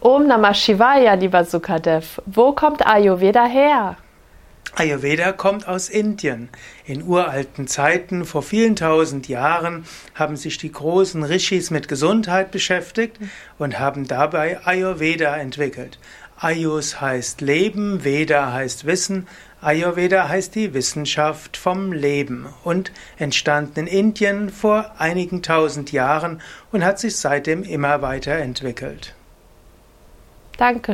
Om Namah Shivaya, lieber Sukadev. Wo kommt Ayurveda her? Ayurveda kommt aus Indien. In uralten Zeiten, vor vielen tausend Jahren, haben sich die großen Rishis mit Gesundheit beschäftigt und haben dabei Ayurveda entwickelt. Ayus heißt Leben, Veda heißt Wissen, Ayurveda heißt die Wissenschaft vom Leben und entstanden in Indien vor einigen tausend Jahren und hat sich seitdem immer weiter entwickelt. Danke.